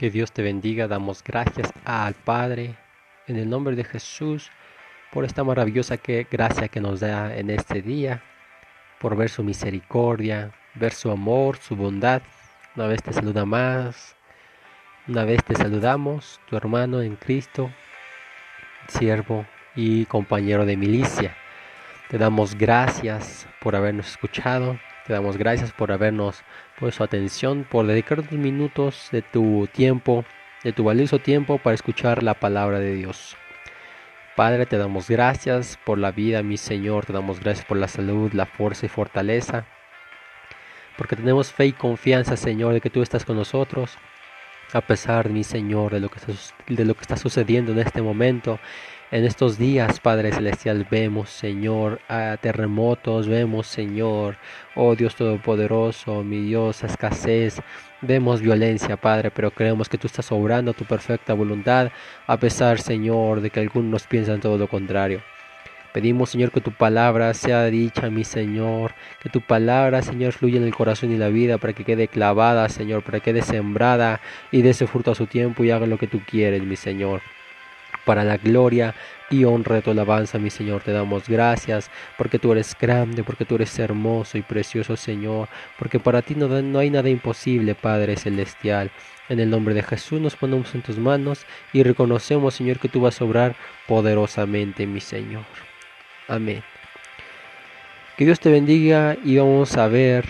Que Dios te bendiga. Damos gracias al Padre en el nombre de Jesús por esta maravillosa que, gracia que nos da en este día, por ver su misericordia, ver su amor, su bondad. Una vez te saluda más, una vez te saludamos, tu hermano en Cristo, siervo y compañero de milicia. Te damos gracias por habernos escuchado, te damos gracias por habernos puesto atención, por dedicar unos minutos de tu tiempo, de tu valioso tiempo para escuchar la palabra de Dios. Padre, te damos gracias por la vida, mi Señor, te damos gracias por la salud, la fuerza y fortaleza, porque tenemos fe y confianza, Señor, de que tú estás con nosotros, a pesar, mi Señor, de lo que está, de lo que está sucediendo en este momento en estos días, Padre Celestial, vemos, Señor, terremotos, vemos, Señor, oh Dios Todopoderoso, mi Dios, escasez, vemos violencia, Padre, pero creemos que tú estás obrando tu perfecta voluntad, a pesar, Señor, de que algunos piensan todo lo contrario. Pedimos, Señor, que tu palabra sea dicha, mi Señor, que tu palabra, Señor, fluya en el corazón y la vida para que quede clavada, Señor, para que quede sembrada y dé ese fruto a su tiempo y haga lo que tú quieres, mi Señor para la gloria y honra de tu alabanza, mi Señor. Te damos gracias porque tú eres grande, porque tú eres hermoso y precioso, Señor, porque para ti no, no hay nada imposible, Padre Celestial. En el nombre de Jesús nos ponemos en tus manos y reconocemos, Señor, que tú vas a obrar poderosamente, mi Señor. Amén. Que Dios te bendiga y vamos a ver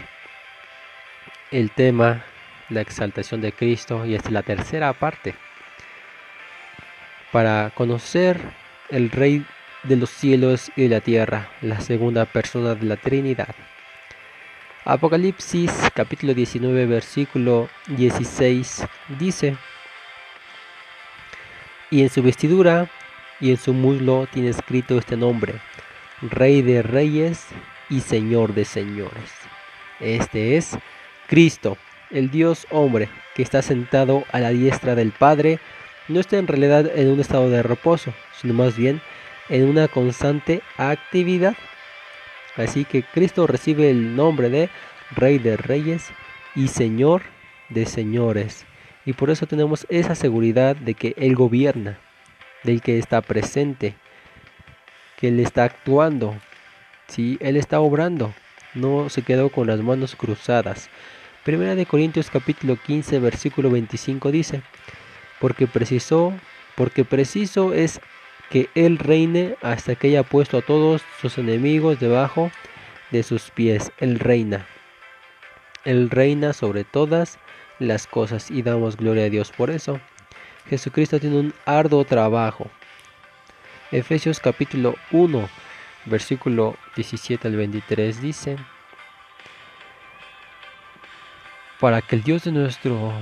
el tema, la exaltación de Cristo, y esta es la tercera parte para conocer el Rey de los cielos y de la tierra, la segunda persona de la Trinidad. Apocalipsis capítulo 19 versículo 16 dice, y en su vestidura y en su muslo tiene escrito este nombre, Rey de Reyes y Señor de Señores. Este es Cristo, el Dios hombre, que está sentado a la diestra del Padre, no está en realidad en un estado de reposo, sino más bien en una constante actividad. Así que Cristo recibe el nombre de Rey de Reyes y Señor de Señores. Y por eso tenemos esa seguridad de que Él gobierna, del que está presente, que Él está actuando. Si Él está obrando, no se quedó con las manos cruzadas. Primera de Corintios capítulo 15 versículo 25 dice, porque precisó, porque preciso es que él reine hasta que haya puesto a todos sus enemigos debajo de sus pies. Él reina. Él reina sobre todas las cosas y damos gloria a Dios por eso. Jesucristo tiene un arduo trabajo. Efesios capítulo 1, versículo 17 al 23 dice, para que el Dios de nuestro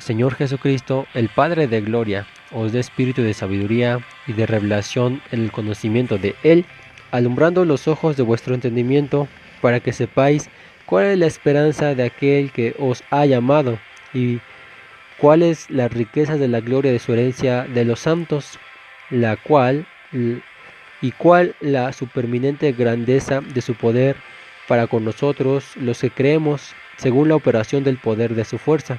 Señor Jesucristo, el Padre de Gloria, os dé espíritu de sabiduría y de revelación en el conocimiento de Él, alumbrando los ojos de vuestro entendimiento, para que sepáis cuál es la esperanza de aquel que os ha llamado y cuál es la riqueza de la gloria de su herencia de los santos, la cual y cuál la superminente grandeza de su poder para con nosotros los que creemos según la operación del poder de su fuerza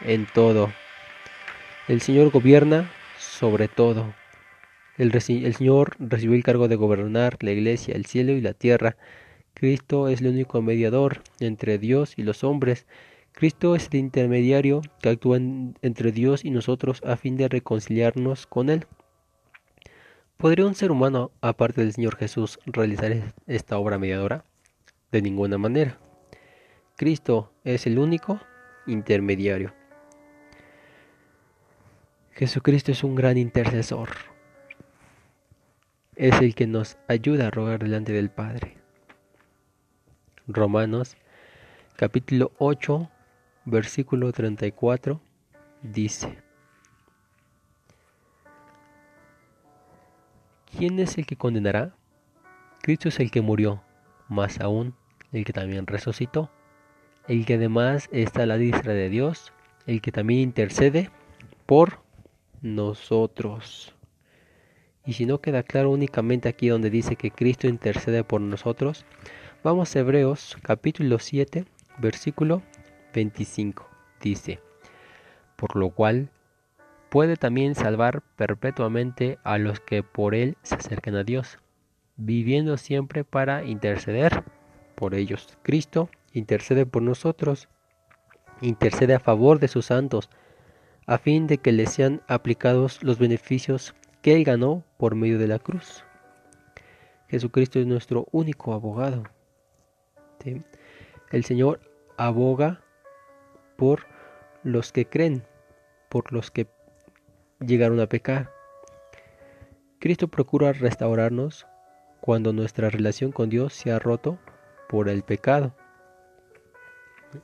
en todo. El Señor gobierna sobre todo. El, Señor recibió el cargo de gobernar la iglesia, el cielo y la tierra. Cristo es el único mediador entre Dios y los hombres. Cristo es el intermediario que actúa entre Dios y nosotros a fin de reconciliarnos con Él. ¿Podría un ser humano, aparte del Señor Jesús, realizar esta obra mediadora? De ninguna manera. Cristo es el único intermediario. Jesucristo es un gran intercesor. Es el que nos ayuda a rogar delante del Padre. Romanos capítulo 8, versículo 34 dice, ¿quién es el que condenará? Cristo es el que murió, más aún el que también resucitó, el que además está a la diestra de Dios, el que también intercede por nosotros. Y si no queda claro únicamente aquí donde dice que Cristo intercede por nosotros, vamos a Hebreos capítulo 7, versículo 25. Dice, por lo cual puede también salvar perpetuamente a los que por él se acercan a Dios, viviendo siempre para interceder por ellos. Cristo intercede por nosotros, intercede a favor de sus santos, a fin de que les sean aplicados los beneficios que Él ganó por medio de la cruz. Jesucristo es nuestro único abogado. El Señor aboga por los que creen, por los que llegaron a pecar. Cristo procura restaurarnos cuando nuestra relación con Dios se ha roto por el pecado.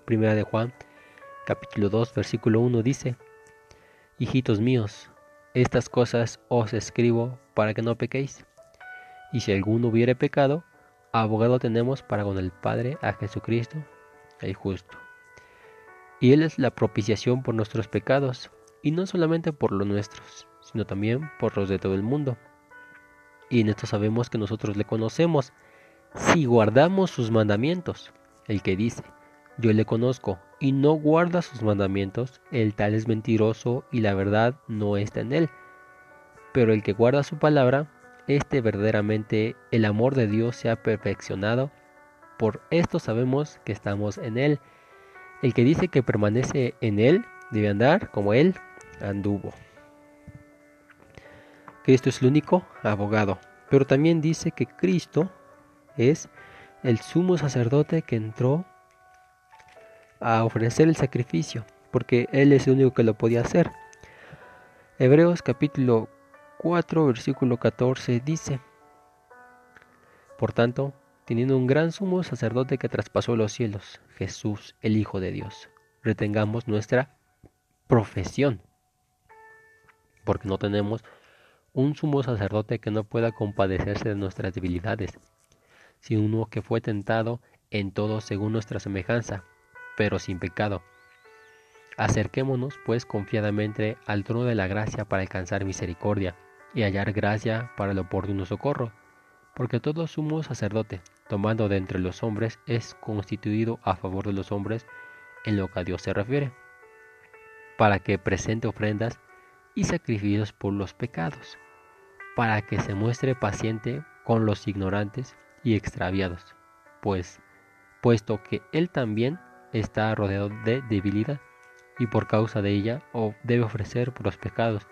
Primera de Juan, capítulo 2, versículo 1 dice, Hijitos míos, estas cosas os escribo para que no pequéis. Y si alguno hubiere pecado, abogado tenemos para con el Padre a Jesucristo, el justo. Y Él es la propiciación por nuestros pecados, y no solamente por los nuestros, sino también por los de todo el mundo. Y en esto sabemos que nosotros le conocemos, si guardamos sus mandamientos. El que dice, yo le conozco, y no guarda sus mandamientos, el tal es mentiroso y la verdad no está en él. Pero el que guarda su palabra, este verdaderamente el amor de Dios se ha perfeccionado. Por esto sabemos que estamos en él. El que dice que permanece en él debe andar como él anduvo. Cristo es el único abogado, pero también dice que Cristo es el sumo sacerdote que entró a ofrecer el sacrificio, porque Él es el único que lo podía hacer. Hebreos capítulo 4, versículo 14 dice, Por tanto, teniendo un gran sumo sacerdote que traspasó los cielos, Jesús, el Hijo de Dios, retengamos nuestra profesión, porque no tenemos un sumo sacerdote que no pueda compadecerse de nuestras debilidades, sino uno que fue tentado en todo según nuestra semejanza, pero sin pecado. Acerquémonos pues confiadamente al trono de la gracia para alcanzar misericordia y hallar gracia para el oportuno socorro, porque todo sumo sacerdote, tomando de entre los hombres, es constituido a favor de los hombres en lo que a Dios se refiere, para que presente ofrendas y sacrificios por los pecados, para que se muestre paciente con los ignorantes y extraviados, pues, puesto que Él también está rodeado de debilidad y por causa de ella debe ofrecer por los pecados,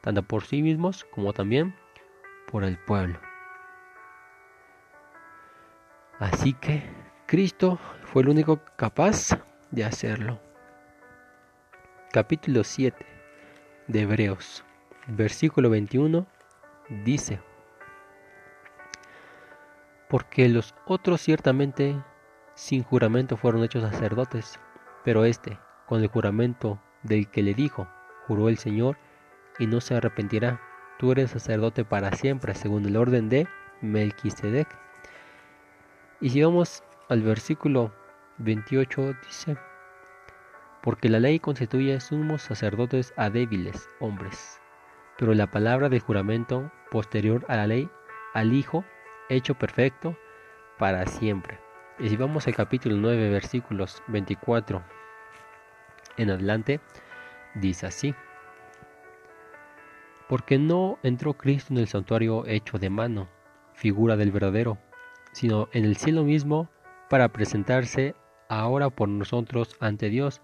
tanto por sí mismos como también por el pueblo. Así que Cristo fue el único capaz de hacerlo. Capítulo 7 de Hebreos, versículo 21, dice, porque los otros ciertamente sin juramento fueron hechos sacerdotes, pero éste, con el juramento del que le dijo, juró el Señor, y no se arrepentirá, tú eres sacerdote para siempre, según el orden de Melquisedec. Y si vamos al versículo 28, dice, porque la ley constituye sumos sacerdotes a débiles hombres, pero la palabra del juramento posterior a la ley, al Hijo, hecho perfecto para siempre. Y si vamos al capítulo 9, versículos 24 en adelante, dice así. Porque no entró Cristo en el santuario hecho de mano, figura del verdadero, sino en el cielo mismo para presentarse ahora por nosotros ante Dios,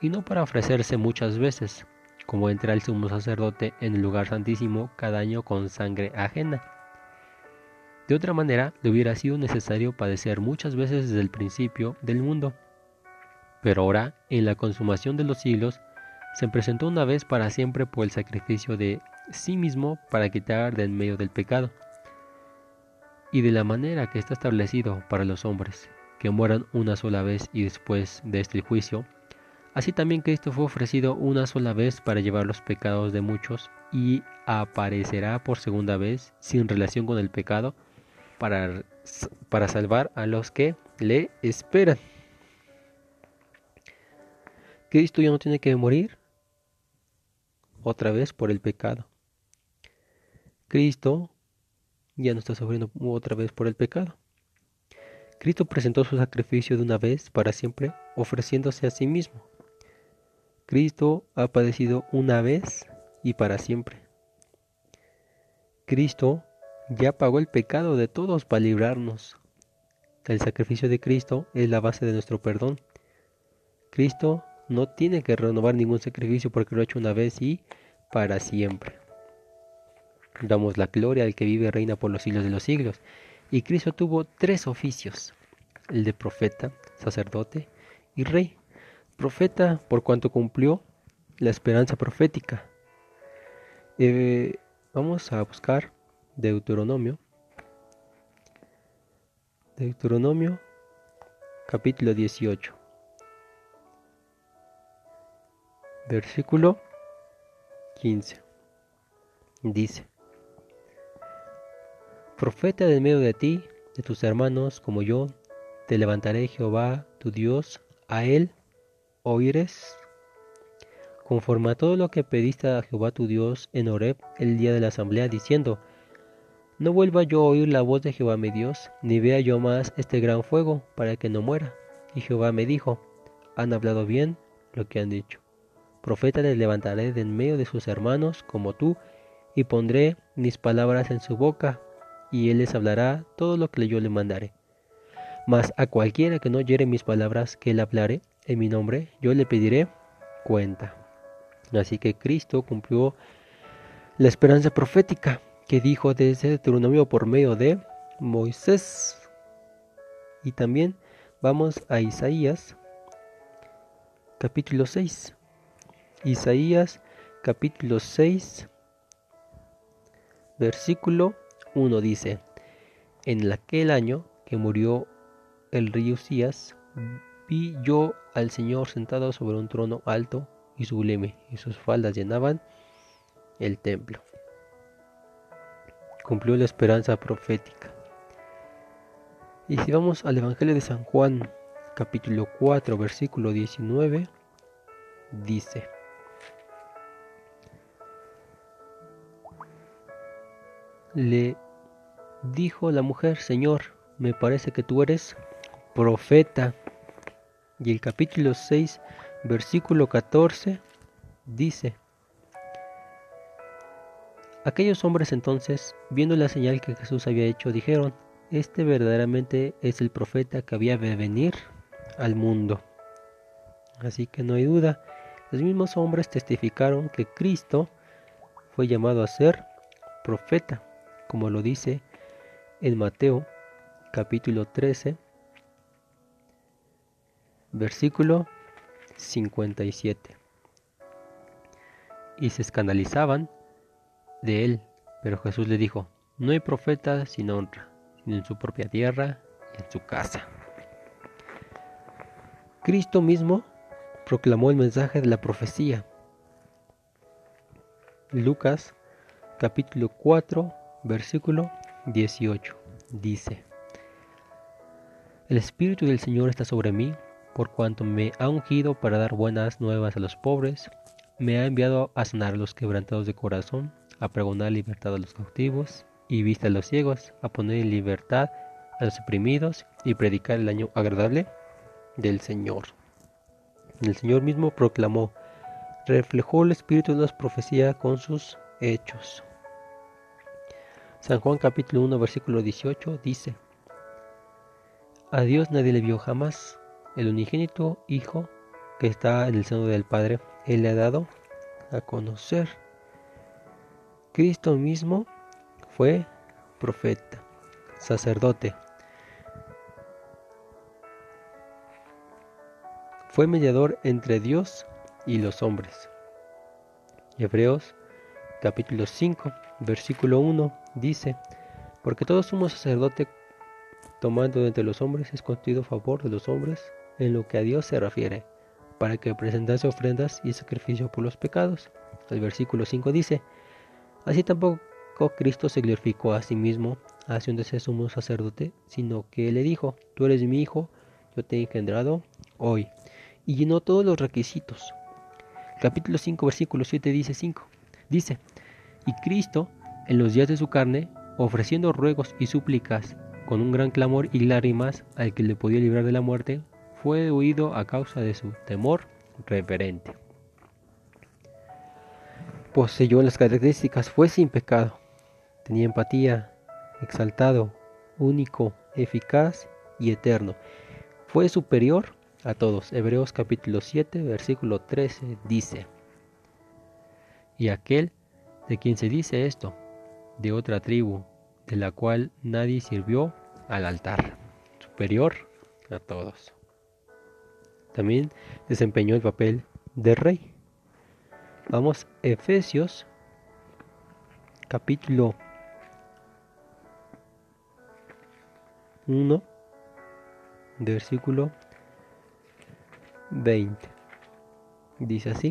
y no para ofrecerse muchas veces, como entra el sumo sacerdote en el lugar santísimo cada año con sangre ajena de otra manera, le hubiera sido necesario padecer muchas veces desde el principio del mundo. Pero ahora, en la consumación de los siglos, se presentó una vez para siempre por el sacrificio de sí mismo para quitar del medio del pecado. Y de la manera que está establecido para los hombres, que mueran una sola vez y después de este juicio, Así también Cristo fue ofrecido una sola vez para llevar los pecados de muchos y aparecerá por segunda vez sin relación con el pecado para, para salvar a los que le esperan. Cristo ya no tiene que morir otra vez por el pecado. Cristo ya no está sufriendo otra vez por el pecado. Cristo presentó su sacrificio de una vez para siempre, ofreciéndose a sí mismo. Cristo ha padecido una vez y para siempre. Cristo ya pagó el pecado de todos para librarnos. El sacrificio de Cristo es la base de nuestro perdón. Cristo no tiene que renovar ningún sacrificio porque lo ha hecho una vez y para siempre. Damos la gloria al que vive y reina por los siglos de los siglos. Y Cristo tuvo tres oficios, el de profeta, sacerdote y rey. Profeta por cuanto cumplió la esperanza profética. Eh, vamos a buscar Deuteronomio. Deuteronomio capítulo 18. Versículo 15. Dice, Profeta de medio de ti, de tus hermanos como yo, te levantaré Jehová tu Dios, a él oires, conforme a todo lo que pediste a Jehová tu Dios en Horeb el día de la asamblea, diciendo, No vuelva yo a oír la voz de Jehová mi Dios, ni vea yo más este gran fuego, para que no muera. Y Jehová me dijo, Han hablado bien lo que han dicho. Profeta les levantaré de en medio de sus hermanos como tú, y pondré mis palabras en su boca, y él les hablará todo lo que yo le mandaré. Mas a cualquiera que no oyere mis palabras que él hablare en mi nombre, yo le pediré cuenta. Así que Cristo cumplió la esperanza profética que dijo desde Deuteronomio por medio de Moisés. Y también vamos a Isaías capítulo 6. Isaías capítulo 6, versículo 1 dice, En aquel año que murió el rey Usías, vi yo al Señor sentado sobre un trono alto y sublime, y sus faldas llenaban el templo. Cumplió la esperanza profética. Y si vamos al Evangelio de San Juan, capítulo 4, versículo 19, dice, Le dijo la mujer, Señor, me parece que tú eres profeta. Y el capítulo 6, versículo 14, dice, Aquellos hombres entonces, viendo la señal que Jesús había hecho, dijeron, Este verdaderamente es el profeta que había de venir al mundo. Así que no hay duda, los mismos hombres testificaron que Cristo fue llamado a ser profeta como lo dice en Mateo capítulo 13, versículo 57. Y se escandalizaban de él, pero Jesús le dijo, no hay profeta sin honra, sino en su propia tierra y en su casa. Cristo mismo proclamó el mensaje de la profecía. Lucas capítulo 4 Versículo 18. Dice, El Espíritu del Señor está sobre mí, por cuanto me ha ungido para dar buenas nuevas a los pobres, me ha enviado a sanar a los quebrantados de corazón, a pregonar libertad a los cautivos y vista a los ciegos, a poner en libertad a los oprimidos y predicar el año agradable del Señor. El Señor mismo proclamó, reflejó el espíritu de las profecías con sus hechos. San Juan capítulo 1 versículo 18 dice, A Dios nadie le vio jamás, el unigénito Hijo que está en el seno del Padre, Él le ha dado a conocer. Cristo mismo fue profeta, sacerdote, fue mediador entre Dios y los hombres. Hebreos capítulo 5 versículo 1 dice, porque todo sumo sacerdote tomando entre los hombres es constituido a favor de los hombres en lo que a Dios se refiere, para que presentase ofrendas y sacrificio por los pecados. El versículo 5 dice, Así tampoco Cristo se glorificó a sí mismo haciéndose sumo sacerdote, sino que le dijo, Tú eres mi hijo, yo te he engendrado hoy. Y llenó todos los requisitos. Capítulo 5, versículo 7 dice 5. Dice, y Cristo, en los días de su carne, ofreciendo ruegos y súplicas con un gran clamor y lágrimas al que le podía librar de la muerte, fue huido a causa de su temor reverente. Poseyó las características, fue sin pecado, tenía empatía, exaltado, único, eficaz y eterno. Fue superior a todos. Hebreos capítulo 7, versículo 13 dice, y aquel de quien se dice esto, de otra tribu, de la cual nadie sirvió al altar, superior a todos. También desempeñó el papel de rey. Vamos, Efesios capítulo 1, versículo 20. Dice así.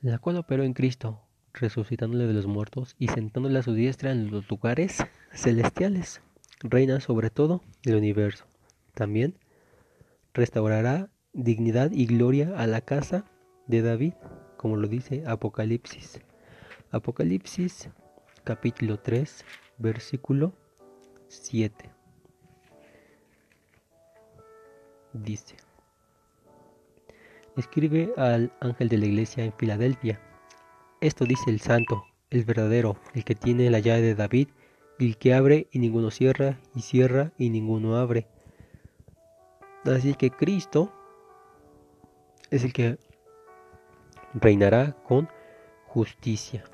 La cual operó en Cristo, resucitándole de los muertos y sentándole a su diestra en los lugares celestiales. Reina sobre todo el universo. También restaurará dignidad y gloria a la casa de David, como lo dice Apocalipsis. Apocalipsis capítulo 3, versículo 7. Dice, escribe al ángel de la iglesia en Filadelfia. Esto dice el santo, el verdadero, el que tiene la llave de David, el que abre y ninguno cierra, y cierra y ninguno abre. Así que Cristo es el que reinará con justicia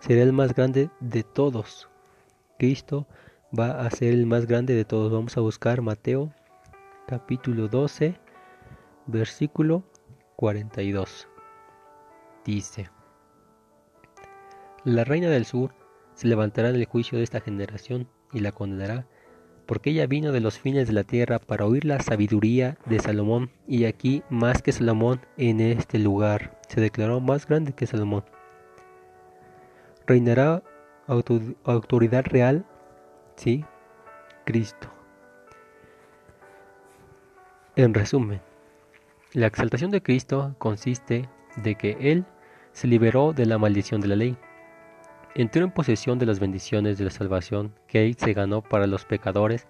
será el más grande de todos. Cristo va a ser el más grande de todos. Vamos a buscar Mateo capítulo 12, versículo 42. Dice, La reina del sur se levantará en el juicio de esta generación y la condenará, porque ella vino de los fines de la tierra para oír la sabiduría de Salomón, y aquí más que Salomón en este lugar se declaró más grande que Salomón. Reinará autoridad real, sí, Cristo. En resumen, la exaltación de Cristo consiste de que Él se liberó de la maldición de la ley, entró en posesión de las bendiciones de la salvación que Él se ganó para los pecadores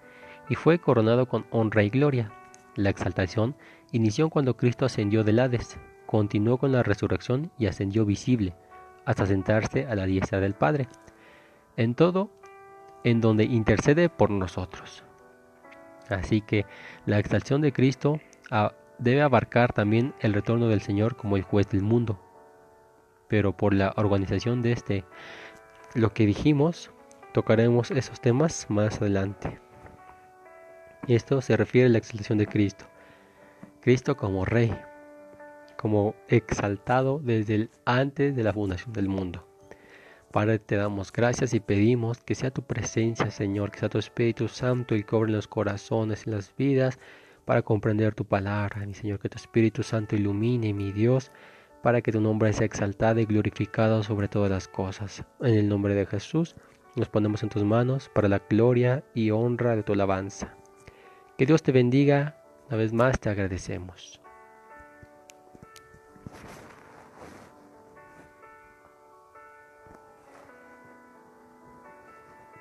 y fue coronado con honra y gloria. La exaltación inició cuando Cristo ascendió del Hades, continuó con la resurrección y ascendió visible hasta sentarse a la diestra del Padre, en todo en donde intercede por nosotros. Así que la exaltación de Cristo ah, debe abarcar también el retorno del Señor como el juez del mundo. Pero por la organización de este, lo que dijimos, tocaremos esos temas más adelante. Esto se refiere a la exaltación de Cristo. Cristo como Rey, como exaltado desde el antes de la fundación del mundo. Padre, te damos gracias y pedimos que sea tu presencia, Señor, que sea tu Espíritu Santo y cobre los corazones y las vidas para comprender tu palabra. Mi Señor, que tu Espíritu Santo ilumine, mi Dios, para que tu nombre sea exaltado y glorificado sobre todas las cosas. En el nombre de Jesús, nos ponemos en tus manos para la gloria y honra de tu alabanza. Que Dios te bendiga, una vez más te agradecemos.